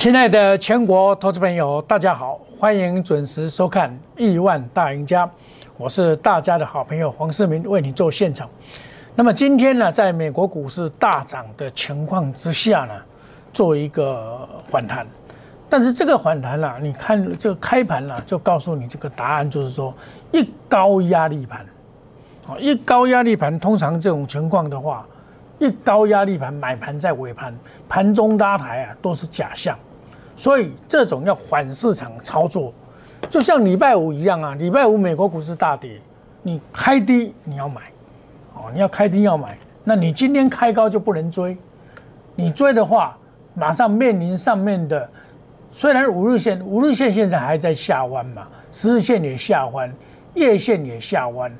亲爱的全国投资朋友，大家好，欢迎准时收看《亿万大赢家》，我是大家的好朋友黄世明，为你做现场。那么今天呢，在美国股市大涨的情况之下呢，做一个反弹。但是这个反弹啊，你看这个开盘啊，就告诉你这个答案，就是说一高压力盘，啊，一高压力盘，通常这种情况的话，一高压力盘买盘在尾盘，盘中拉抬啊，都是假象。所以这种要反市场操作，就像礼拜五一样啊！礼拜五美国股市大跌，你开低你要买，哦，你要开低要买，那你今天开高就不能追，你追的话，马上面临上面的，虽然五日线五日线现在还在下弯嘛，十日线也下弯，月线也下弯，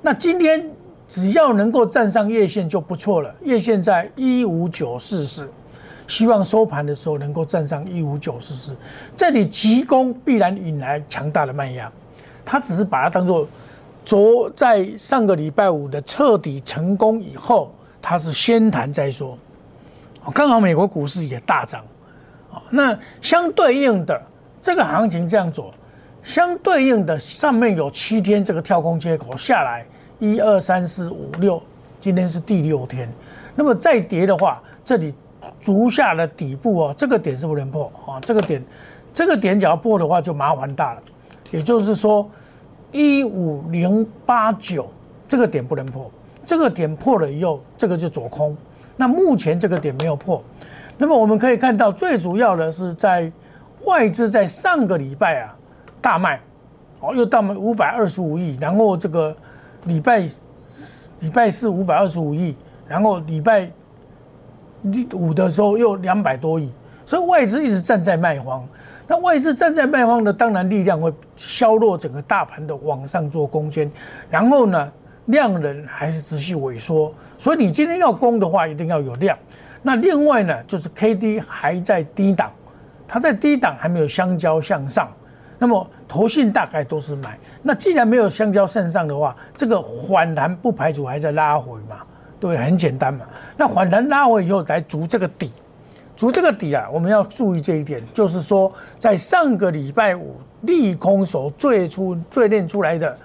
那今天只要能够站上月线就不错了，月线在一五九四四。希望收盘的时候能够站上一五九四四，这里急攻必然引来强大的卖压，他只是把它当做昨在上个礼拜五的彻底成功以后，它是先谈再说，刚好美国股市也大涨，啊，那相对应的这个行情这样做，相对应的上面有七天这个跳空缺口下来，一二三四五六，今天是第六天，那么再跌的话，这里。足下的底部哦，这个点是不能破啊，这个点，这个点只要破的话就麻烦大了。也就是说，一五零八九这个点不能破，这个点破了以后，这个就走空。那目前这个点没有破，那么我们可以看到，最主要的是在外资在上个礼拜啊大卖，哦又到五百二十五亿，然后这个礼拜礼拜四五百二十五亿，然后礼拜。五的时候又两百多亿，所以外资一直站在卖方。那外资站在卖方的，当然力量会削弱整个大盘的往上做攻坚。然后呢，量能还是持续萎缩。所以你今天要攻的话，一定要有量。那另外呢，就是 K D 还在低档，它在低档还没有相交向上。那么投信大概都是买。那既然没有相交向上的话，这个反弹不排除还在拉回嘛。对，很简单嘛。那反弹拉回以后来逐这个底，逐这个底啊，我们要注意这一点，就是说，在上个礼拜五利空手最初最练出来的，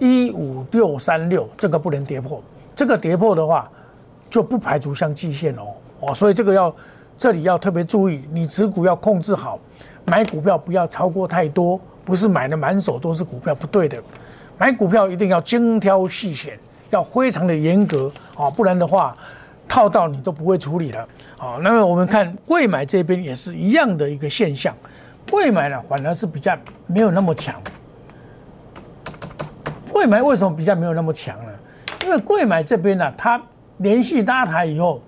一五六三六，这个不能跌破。这个跌破的话，就不排除像季线哦哦，所以这个要这里要特别注意，你持股要控制好，买股票不要超过太多，不是买的满手都是股票，不对的。买股票一定要精挑细选。要非常的严格啊，不然的话，套到你都不会处理了啊。那么我们看贵买这边也是一样的一个现象，贵买呢反而是比较没有那么强。贵买为什么比较没有那么强呢？因为贵买这边呢，它连续拉抬以后，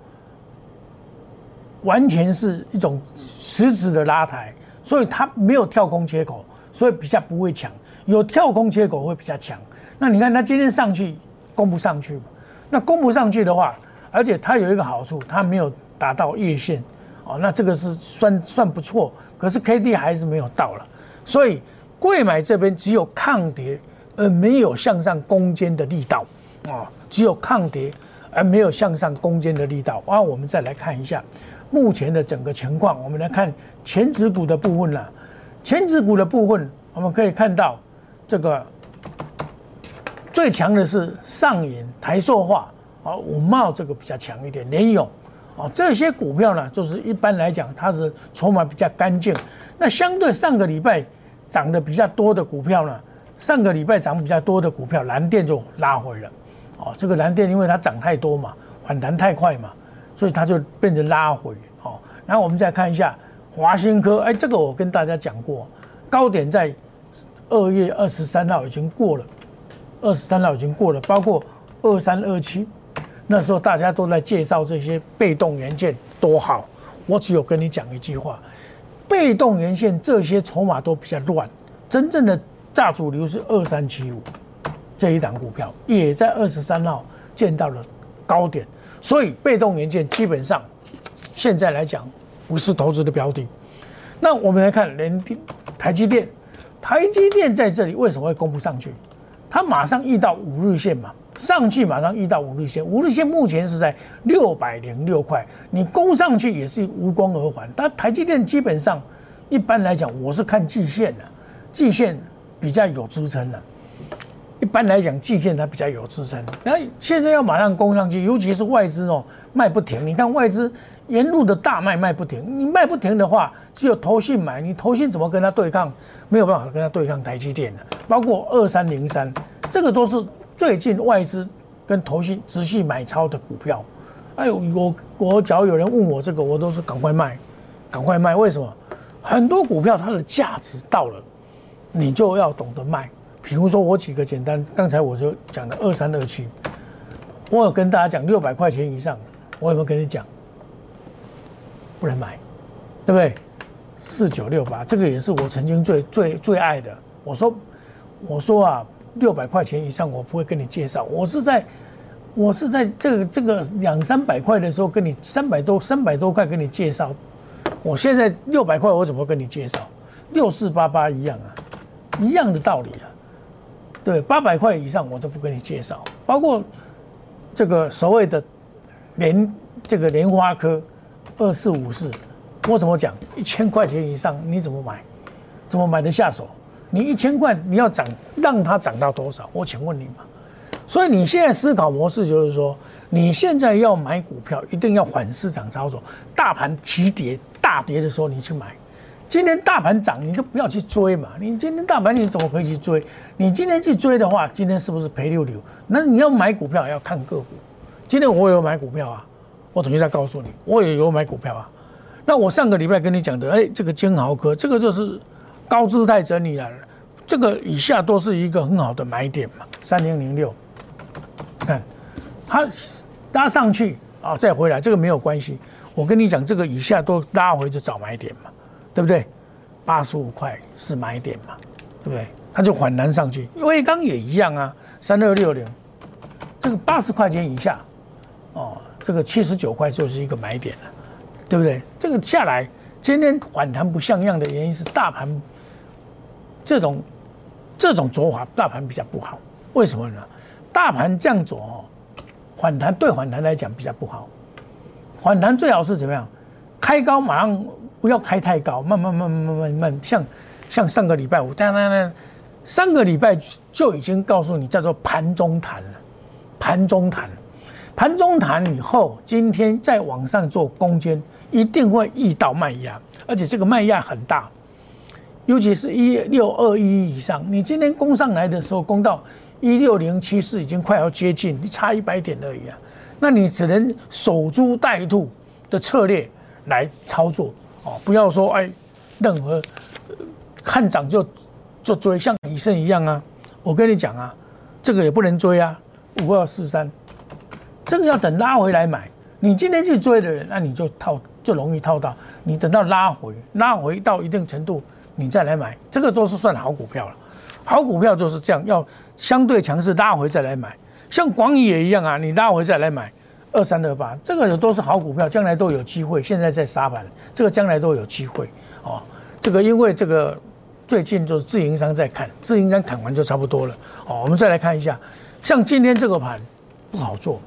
完全是一种实质的拉抬，所以它没有跳空缺口，所以比较不会强。有跳空缺口会比较强。那你看它今天上去。攻不上去嘛？那攻不上去的话，而且它有一个好处，它没有达到月线，哦，那这个是算算不错。可是 K D 还是没有到了，所以贵买这边只有抗跌而没有向上攻坚的力道，啊，只有抗跌而没有向上攻坚的力道。啊，我们再来看一下目前的整个情况。我们来看前指股的部分了，前指股的部分我们可以看到这个。最强的是上影、台塑化，啊，五茂这个比较强一点，联勇，啊，这些股票呢，就是一般来讲它是筹码比较干净。那相对上个礼拜涨得比较多的股票呢，上个礼拜涨比较多的股票，蓝电就拉回了，哦，这个蓝电因为它涨太多嘛，反弹太快嘛，所以它就变成拉回，哦。然后我们再看一下华新科，哎，这个我跟大家讲过，高点在二月二十三号已经过了。二十三号已经过了，包括二三二七，那时候大家都在介绍这些被动元件多好。我只有跟你讲一句话：被动元件这些筹码都比较乱，真正的大主流是二三七五这一档股票，也在二十三号见到了高点。所以被动元件基本上现在来讲不是投资的标的。那我们来看联电、台积电，台积电在这里为什么会攻不上去？它马上遇到五日线嘛，上去马上遇到五日线，五日线目前是在六百零六块，你攻上去也是无功而返。但台积电基本上一般来讲，我是看季线的，季线比较有支撑的。一般来讲，季线它比较有支撑。那现在要马上攻上去，尤其是外资哦卖不停。你看外资沿路的大卖卖不停，你卖不停的话，只有投信买，你投信怎么跟他对抗？没有办法跟他对抗台积电的。包括二三零三，这个都是最近外资跟投信持续买超的股票。哎呦，我我只要有人问我这个，我都是赶快卖，赶快卖。为什么？很多股票它的价值到了，你就要懂得卖。比如说，我举个简单，刚才我就讲的二三二七，我有跟大家讲六百块钱以上，我有没有跟你讲不能买，对不对？四九六八，这个也是我曾经最最最爱的。我说，我说啊，六百块钱以上我不会跟你介绍。我是在，我是在这个这个两三百块的时候跟你三百多三百多块跟你介绍。我现在六百块，我怎么跟你介绍？六四八八一样啊，一样的道理啊。对，八百块以上我都不跟你介绍，包括这个所谓的莲这个莲花科二四五四，我怎么讲？一千块钱以上你怎么买？怎么买得下手？你一千块你要涨，让它涨到多少？我请问你嘛。所以你现在思考模式就是说，你现在要买股票，一定要反市场操作，大盘急跌大跌的时候你去买。今天大盘涨，你就不要去追嘛。你今天大盘你怎么可以去追？你今天去追的话，今天是不是赔六六？那你要买股票要看个股。今天我有买股票啊，我等一下告诉你，我也有买股票啊。那我上个礼拜跟你讲的，哎，这个金豪科，这个就是高姿态整理了，这个以下都是一个很好的买点嘛。三零零六，看它拉上去啊，再回来，这个没有关系。我跟你讲，这个以下都拉回就找买点嘛。对不对？八十五块是买点嘛？对不对？它就反弹上去。威刚也一样啊，三二六零，这个八十块钱以下，哦，这个七十九块就是一个买点了，对不对？这个下来今天反弹不像样的原因是大盘这种这种走法，大盘比较不好。为什么呢？大盘这样走哦，反弹对反弹来讲比较不好。反弹最好是怎么样？开高马上。不要开太高，慢慢慢慢慢慢慢，像像上个礼拜五，当当当，上个礼拜就已经告诉你叫做盘中弹了，盘中弹，盘中弹以后，今天再往上做攻坚，一定会遇到卖压，而且这个卖压很大，尤其是一六二一以上，你今天攻上来的时候，攻到一六零七四，已经快要接近，你差一百点而已啊，那你只能守株待兔的策略来操作。哦，不要说哎，任何看涨就就追，像以盛一样啊！我跟你讲啊，这个也不能追啊，五二四三，这个要等拉回来买。你今天去追的人，那你就套就容易套到。你等到拉回，拉回到一定程度，你再来买，这个都是算好股票了。好股票就是这样，要相对强势拉回再来买。像广宇也一样啊，你拉回再来买。二三二八，这个都是好股票，将来都有机会。现在在杀盘，这个将来都有机会哦。这个因为这个最近就是自营商在看，自营商砍完就差不多了哦。我们再来看一下，像今天这个盘不好做，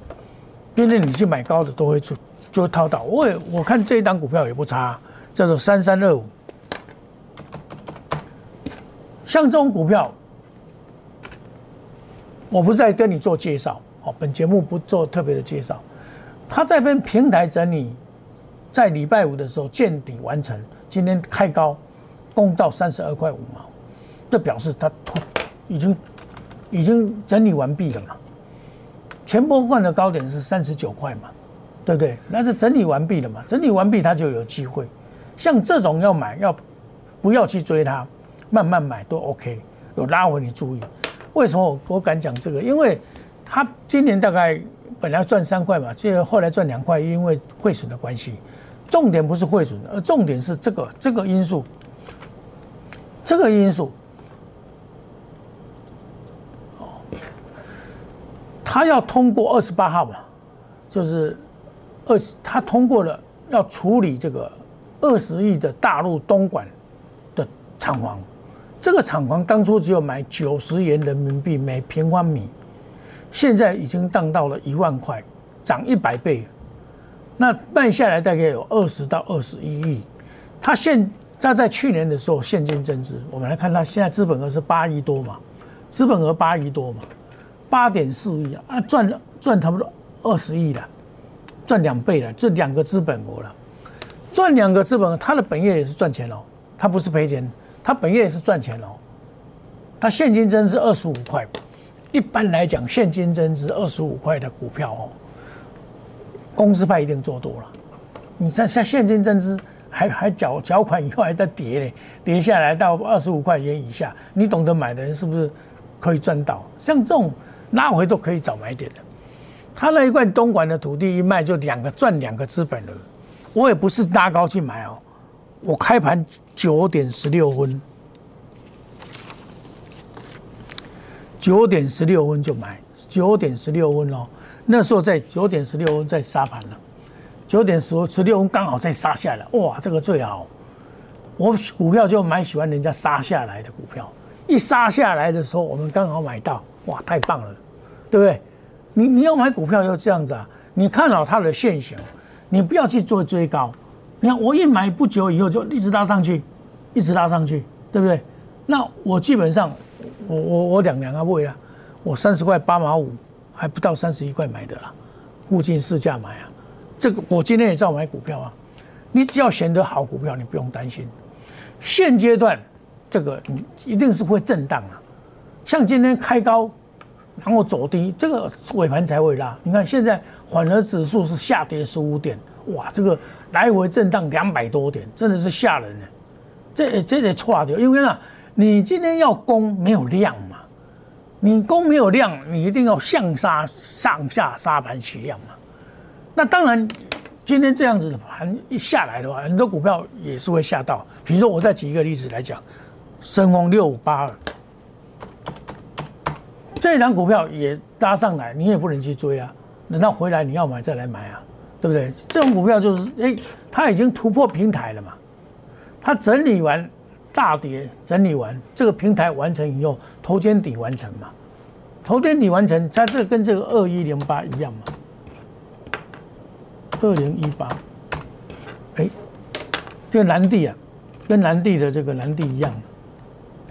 今天你去买高的都会做，就套到。我也我看这一档股票也不差，叫做三三二五。像这种股票，我不是在跟你做介绍哦，本节目不做特别的介绍。它在跟平台整理，在礼拜五的时候见底完成，今天开高，攻到三十二块五毛，这表示它已经已经整理完毕了嘛？前波段的高点是三十九块嘛，对不对？那是整理完毕了嘛？整理完毕它就有机会。像这种要买要不要去追它，慢慢买都 OK。有拉回你注意，为什么我敢讲这个？因为它今年大概。本来赚三块嘛，这后来赚两块，因为汇损的关系。重点不是汇损，而重点是这个这个因素。这个因素，他要通过二十八号嘛，就是二十，他通过了要处理这个二十亿的大陆东莞的厂房。这个厂房当初只有买九十元人民币每平方米。现在已经荡到了一万块，涨一百倍，那卖下来大概有二十到二十一亿。他现在在去年的时候现金增值，我们来看他现在资本额是八亿多嘛，资本额八亿多嘛，八点四亿啊，赚了赚差不多二十亿了，赚两倍了，这两个资本额了，赚两个资本，它的本业也是赚钱哦，它不是赔钱，它本业也是赚钱哦。它现金增值二十五块，一般来讲，现金增值二十五块的股票哦，公司派一定做多了。你看，像现金增值还还缴缴款以后还在跌嘞，跌下来到二十五块钱以下，你懂得买的人是不是可以赚到？像这种拉回都可以找买点的。他那一块东莞的土地一卖就两个赚两个资本了，我也不是拉高去买哦，我开盘九点十六分。九点十六分就买，九点十六分哦，那时候在九点十六分在杀盘了，九点十十六分刚好在杀下来，哇，这个最好，我股票就蛮喜欢人家杀下来的股票，一杀下来的时候我们刚好买到，哇，太棒了，对不对？你你要买股票要这样子啊，你看好它的现形，你不要去做追高，你看我一买不久以后就一直拉上去，一直拉上去，对不对？那我基本上。我我我两两个位啊，我三十块八毛五，还不到三十一块买的啦，附近市价买啊。这个我今天也照买股票啊。你只要选择好股票，你不用担心。现阶段这个你一定是会震荡啊。像今天开高，然后走低，这个尾盘才会拉。你看现在缓和指数是下跌十五点，哇，这个来回震荡两百多点，真的是吓人呢。这这得错掉，因为呢。你今天要攻没有量嘛？你攻没有量，你一定要向杀上下杀盘取量嘛。那当然，今天这样子的盘一下来的话，很多股票也是会吓到。比如说，我再举一个例子来讲，深丰六五八二这一档股票也搭上来，你也不能去追啊。等到回来你要买再来买啊，对不对？这种股票就是，哎，它已经突破平台了嘛，它整理完。大跌整理完，这个平台完成以后，头肩底完成嘛？头肩底完成，它这跟这个二一零八一样嘛？二零一八，哎，这个蓝地啊，跟蓝地的这个蓝地一样，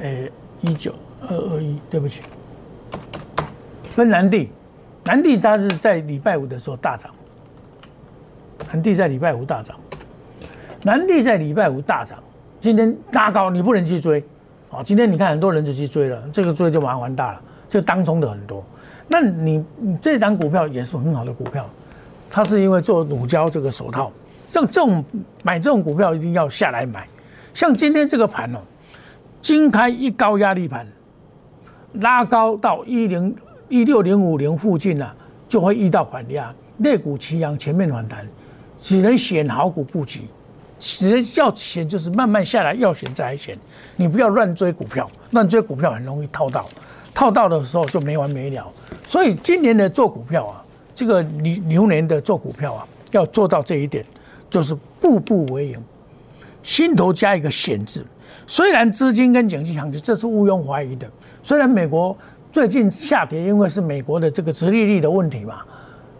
哎，一九二二一，对不起，跟南地，南地它是在礼拜五的时候大涨，蓝地在礼拜五大涨，南地在礼拜五大涨。今天拉高，你不能去追，哦，今天你看很多人就去追了，这个追就麻烦大了，这当中的很多。那你你这档股票也是很好的股票，它是因为做乳胶这个手套，像这种买这种股票一定要下来买。像今天这个盘哦，金开一高压力盘，拉高到一零一六零五零附近了，就会遇到反压，肋骨齐扬，前面反弹，只能选好股布局。只能要选就是慢慢下来，要选再来选，你不要乱追股票，乱追股票很容易套到，套到的时候就没完没了。所以今年的做股票啊，这个牛牛年的做股票啊，要做到这一点，就是步步为营，心头加一个险字。虽然资金跟经济行情这是毋庸怀疑的，虽然美国最近下跌，因为是美国的这个殖利率的问题嘛，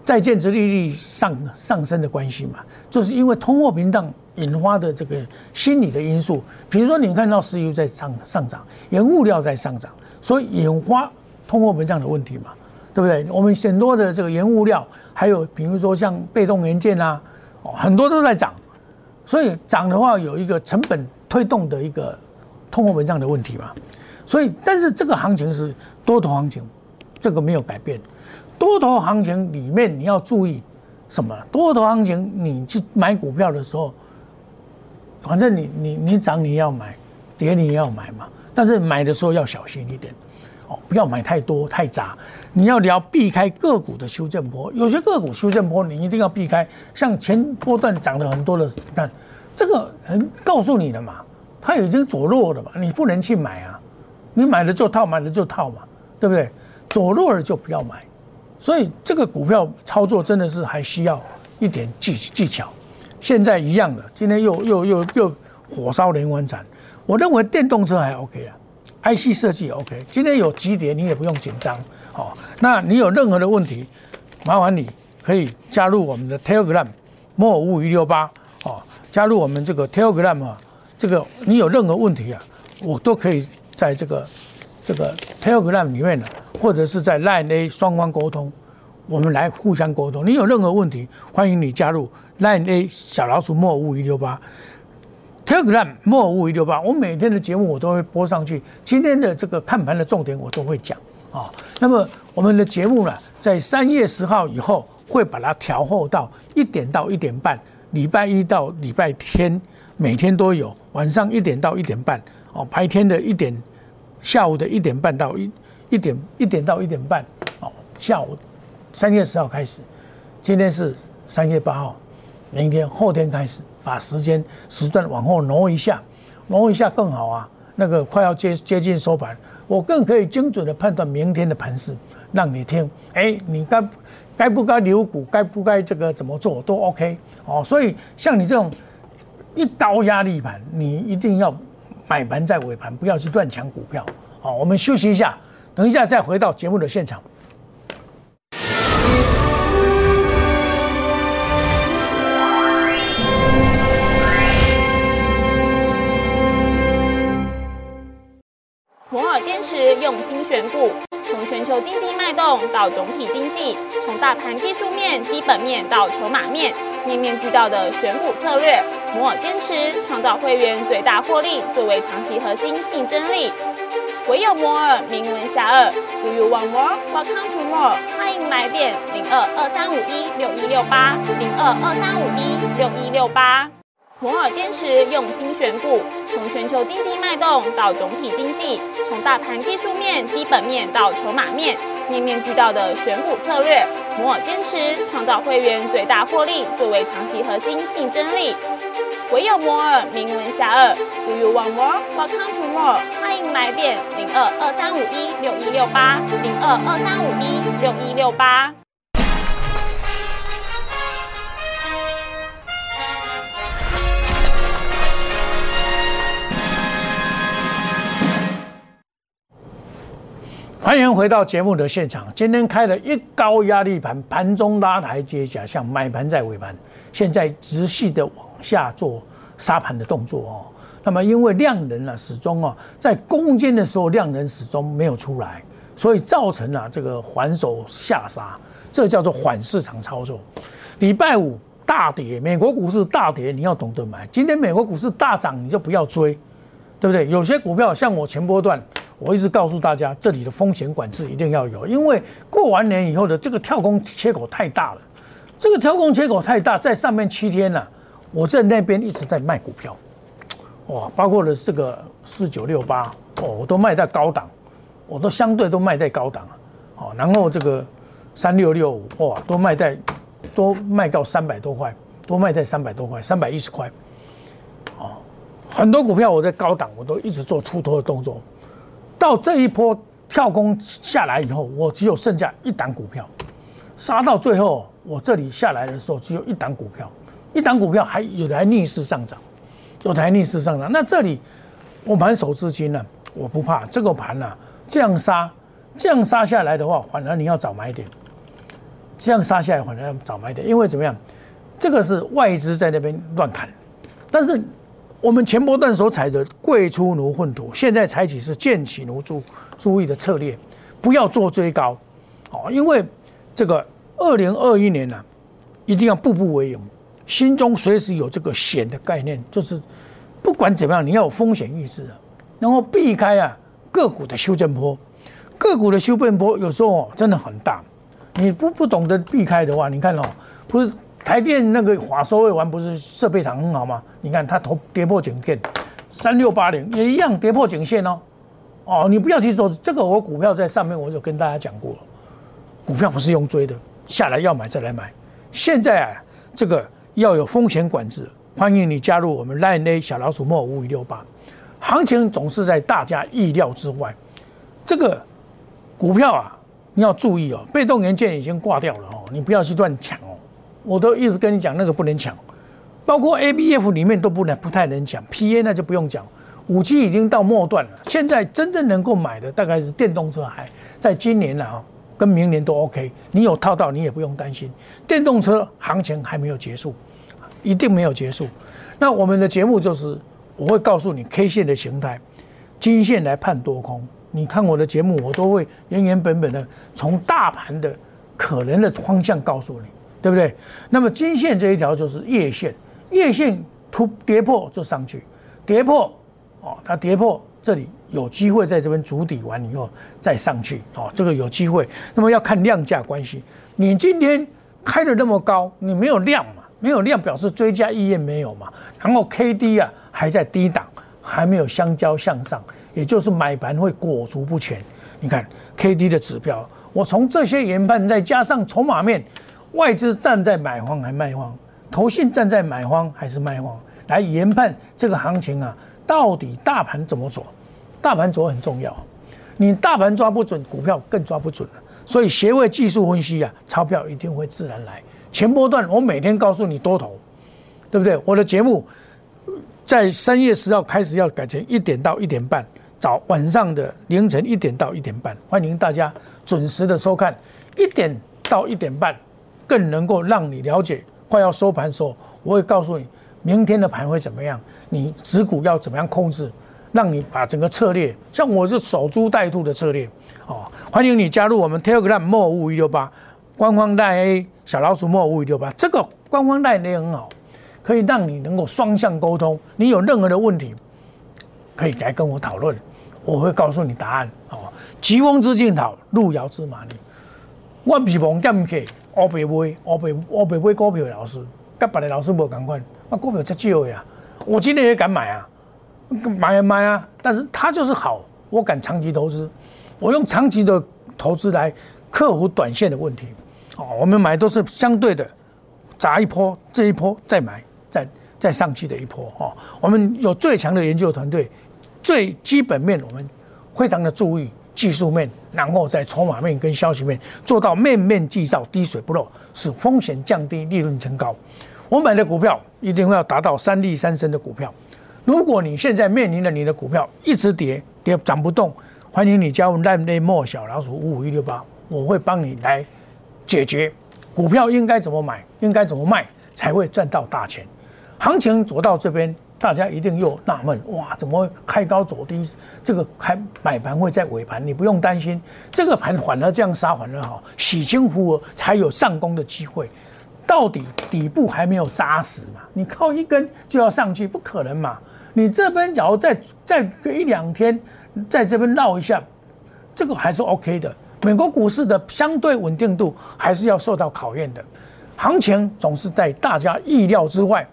在建殖利率上上升的关系嘛，就是因为通货膨胀。引发的这个心理的因素，比如说你看到石油在上上涨，原物料在上涨，所以引发通货膨胀的问题嘛，对不对？我们很多的这个原物料，还有比如说像被动元件啊，很多都在涨，所以涨的话有一个成本推动的一个通货膨胀的问题嘛，所以但是这个行情是多头行情，这个没有改变，多头行情里面你要注意什么？多头行情你去买股票的时候。反正你你你涨你要买，跌你也要买嘛。但是买的时候要小心一点，哦，不要买太多太杂。你要聊避开个股的修正波，有些个股修正波你一定要避开。像前波段涨了很多的，看这个人告诉你的嘛，它已经走弱了嘛，你不能去买啊。你买了就套，买了就套嘛，对不对？走路了就不要买。所以这个股票操作真的是还需要一点技技巧。现在一样的，今天又又又又火烧连环船。我认为电动车还 OK 啊，IC 设计 OK，今天有几点你也不用紧张哦。那你有任何的问题，麻烦你可以加入我们的 Telegram 莫五五一六八哦，加入我们这个 Telegram 啊，这个你有任何问题啊，我都可以在这个这个 Telegram 里面呢，或者是在 Line A 双方沟通，我们来互相沟通。你有任何问题，欢迎你加入 Line A 小老鼠莫五五一六八。Telegram 莫五五一六八，我每天的节目我都会播上去。今天的这个看盘的重点我都会讲啊。那么我们的节目呢，在三月十号以后会把它调后到一点到一点半，礼拜一到礼拜天每天都有，晚上一点到一点半哦，白天的一点，下午的一点半到一一点一点到一点半哦，下午三月十号开始，今天是三月八号，明天后天开始。把时间时段往后挪一下，挪一下更好啊！那个快要接接近收盘，我更可以精准的判断明天的盘势，让你听。哎，你该该不该留股，该不该这个怎么做都 OK 哦。所以像你这种一刀压力盘，你一定要买盘在尾盘，不要去乱抢股票。好，我们休息一下，等一下再回到节目的现场。用心选股，从全球经济脉动到总体经济，从大盘技术面、基本面到筹码面，面面俱到的选股策略，摩尔坚持创造会员最大获利作为长期核心竞争力。唯有摩尔名闻遐迩，Do you want more? Welcome to more。欢迎来电零二二三五一六一六八零二二三五一六一六八。摩尔坚持用心选股，从全球经济脉动到总体经济，从大盘技术面、基本面到筹码面，面面俱到的选股策略。摩尔坚持创造会员最大获利作为长期核心竞争力。唯有摩尔名闻遐迩，Do you want more? Welcome to more。欢迎来电零二二三五一六一六八零二二三五一六一六八。欢迎回到节目的现场。今天开了一高压力盘，盘中拉抬接下，像买盘在尾盘，现在直系的往下做杀盘的动作哦。那么因为量能啊始终啊在攻坚的时候量能始终没有出来，所以造成了这个还手下杀，这叫做缓市场操作。礼拜五大跌，美国股市大跌，你要懂得买。今天美国股市大涨，你就不要追，对不对？有些股票像我前波段。我一直告诉大家，这里的风险管制一定要有，因为过完年以后的这个跳空切口太大了，这个跳空切口太大，在上面七天呢，我在那边一直在卖股票，哇，包括了这个四九六八哦，我都卖在高档，我都相对都卖在高档，哦，然后这个三六六五哇，都卖在都卖到三百多块，都卖在三百多块，三百一十块，哦，很多股票我在高档，我都一直做出头的动作。到这一波跳空下来以后，我只有剩下一档股票，杀到最后，我这里下来的时候只有一档股票，一档股票还有的还逆势上涨，有的还逆势上涨。那这里我盘手资金呢，我不怕这个盘呢，这样杀，这样杀下来的话，反而你要找买点，这样杀下来反而要找买点，因为怎么样，这个是外资在那边乱砍，但是。我们前波段所采的贵出奴混土，现在采取是贱起奴注注意的策略，不要做追高，哦，因为这个二零二一年呢，一定要步步为营，心中随时有这个险的概念，就是不管怎么样，你要有风险意识，然后避开啊个股的修正波，个股的修正波有时候真的很大，你不不懂得避开的话，你看哦，不是。台电那个华收未完不是设备厂很好吗？你看它头跌破颈线，三六八零也一样跌破颈线哦。哦，你不要去做这个，我股票在上面我就跟大家讲过，股票不是用追的，下来要买再来买。现在啊，这个要有风险管制，欢迎你加入我们 Line A 小老鼠莫五五六八，行情总是在大家意料之外。这个股票啊，你要注意哦，被动元件已经挂掉了哦，你不要去乱抢哦。我都一直跟你讲，那个不能抢，包括 A、B、F 里面都不能不太能抢，P、A 那就不用讲。五 G 已经到末段了，现在真正能够买的大概是电动车，还在今年啊，跟明年都 OK。你有套到，你也不用担心。电动车行情还没有结束，一定没有结束。那我们的节目就是，我会告诉你 K 线的形态，金线来判多空。你看我的节目，我都会原原本本的从大盘的可能的方向告诉你，对不对？那么金线这一条就是月线，月线突跌破就上去，跌破。哦，它跌破这里有机会在这边筑底完以后再上去哦，这个有机会。那么要看量价关系，你今天开的那么高，你没有量嘛？没有量表示追加意愿没有嘛？然后 K D 啊还在低档，还没有相交向上，也就是买盘会裹足不前。你看 K D 的指标，我从这些研判再加上筹码面，外资站在买方还卖方，投信站在买方还是卖方，来研判这个行情啊。到底大盘怎么走？大盘走很重要，你大盘抓不准，股票更抓不准了。所以协会技术分析啊，钞票一定会自然来。前波段我每天告诉你多头，对不对？我的节目在三月十号开始要改成一点到一点半，早晚上的凌晨一点到一点半，欢迎大家准时的收看。一点到一点半，更能够让你了解快要收盘的时候，我会告诉你明天的盘会怎么样。你持股要怎么样控制，让你把整个策略，像我是守株待兔的策略，哦，欢迎你加入我们 Telegram 莫五一六八官方带 A 小老鼠莫五一六八，这个官方带也很好，可以让你能够双向沟通，你有任何的问题，可以来跟我讨论，我会告诉你答案，哦，疾风知劲草，路遥知马力，我不是王建克，我白买，我白我白买股票的老师，跟别的老师无同款，我股票真少呀。我今天也敢买啊，买啊买啊！但是它就是好，我敢长期投资，我用长期的投资来克服短线的问题。哦，我们买都是相对的，砸一波，这一波再买，再再上去的一波。哦，我们有最强的研究团队，最基本面我们非常的注意技术面，然后在筹码面跟消息面做到面面俱到，滴水不漏，使风险降低，利润增高。我买的股票一定要达到三利三升的股票。如果你现在面临着你的股票一直跌跌涨不动，欢迎你加入烂内莫小老鼠五五一六八，我会帮你来解决股票应该怎么买，应该怎么卖才会赚到大钱。行情走到这边，大家一定又纳闷：哇，怎么开高走低？这个开买盘会在尾盘，你不用担心，这个盘反而这样杀，反而好，洗清浮额才有上攻的机会。到底底部还没有扎实嘛？你靠一根就要上去，不可能嘛？你这边假如再再隔一两天，在这边绕一下，这个还是 OK 的。美国股市的相对稳定度还是要受到考验的，行情总是在大家意料之外。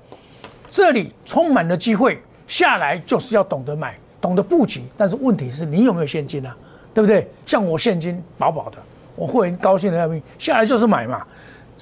这里充满了机会，下来就是要懂得买，懂得布局。但是问题是你有没有现金啊？对不对？像我现金饱饱的，我会员高兴的要命，下来就是买嘛。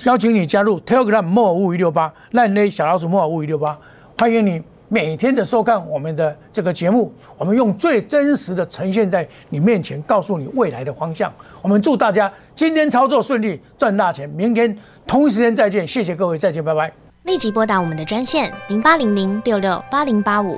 邀请你加入 Telegram 莫尔五一六八烂内小老鼠莫尔五一六八，欢迎你每天的收看我们的这个节目，我们用最真实的呈现在你面前，告诉你未来的方向。我们祝大家今天操作顺利，赚大钱。明天同一时间再见，谢谢各位，再见，拜拜。立即拨打我们的专线零八零零六六八零八五。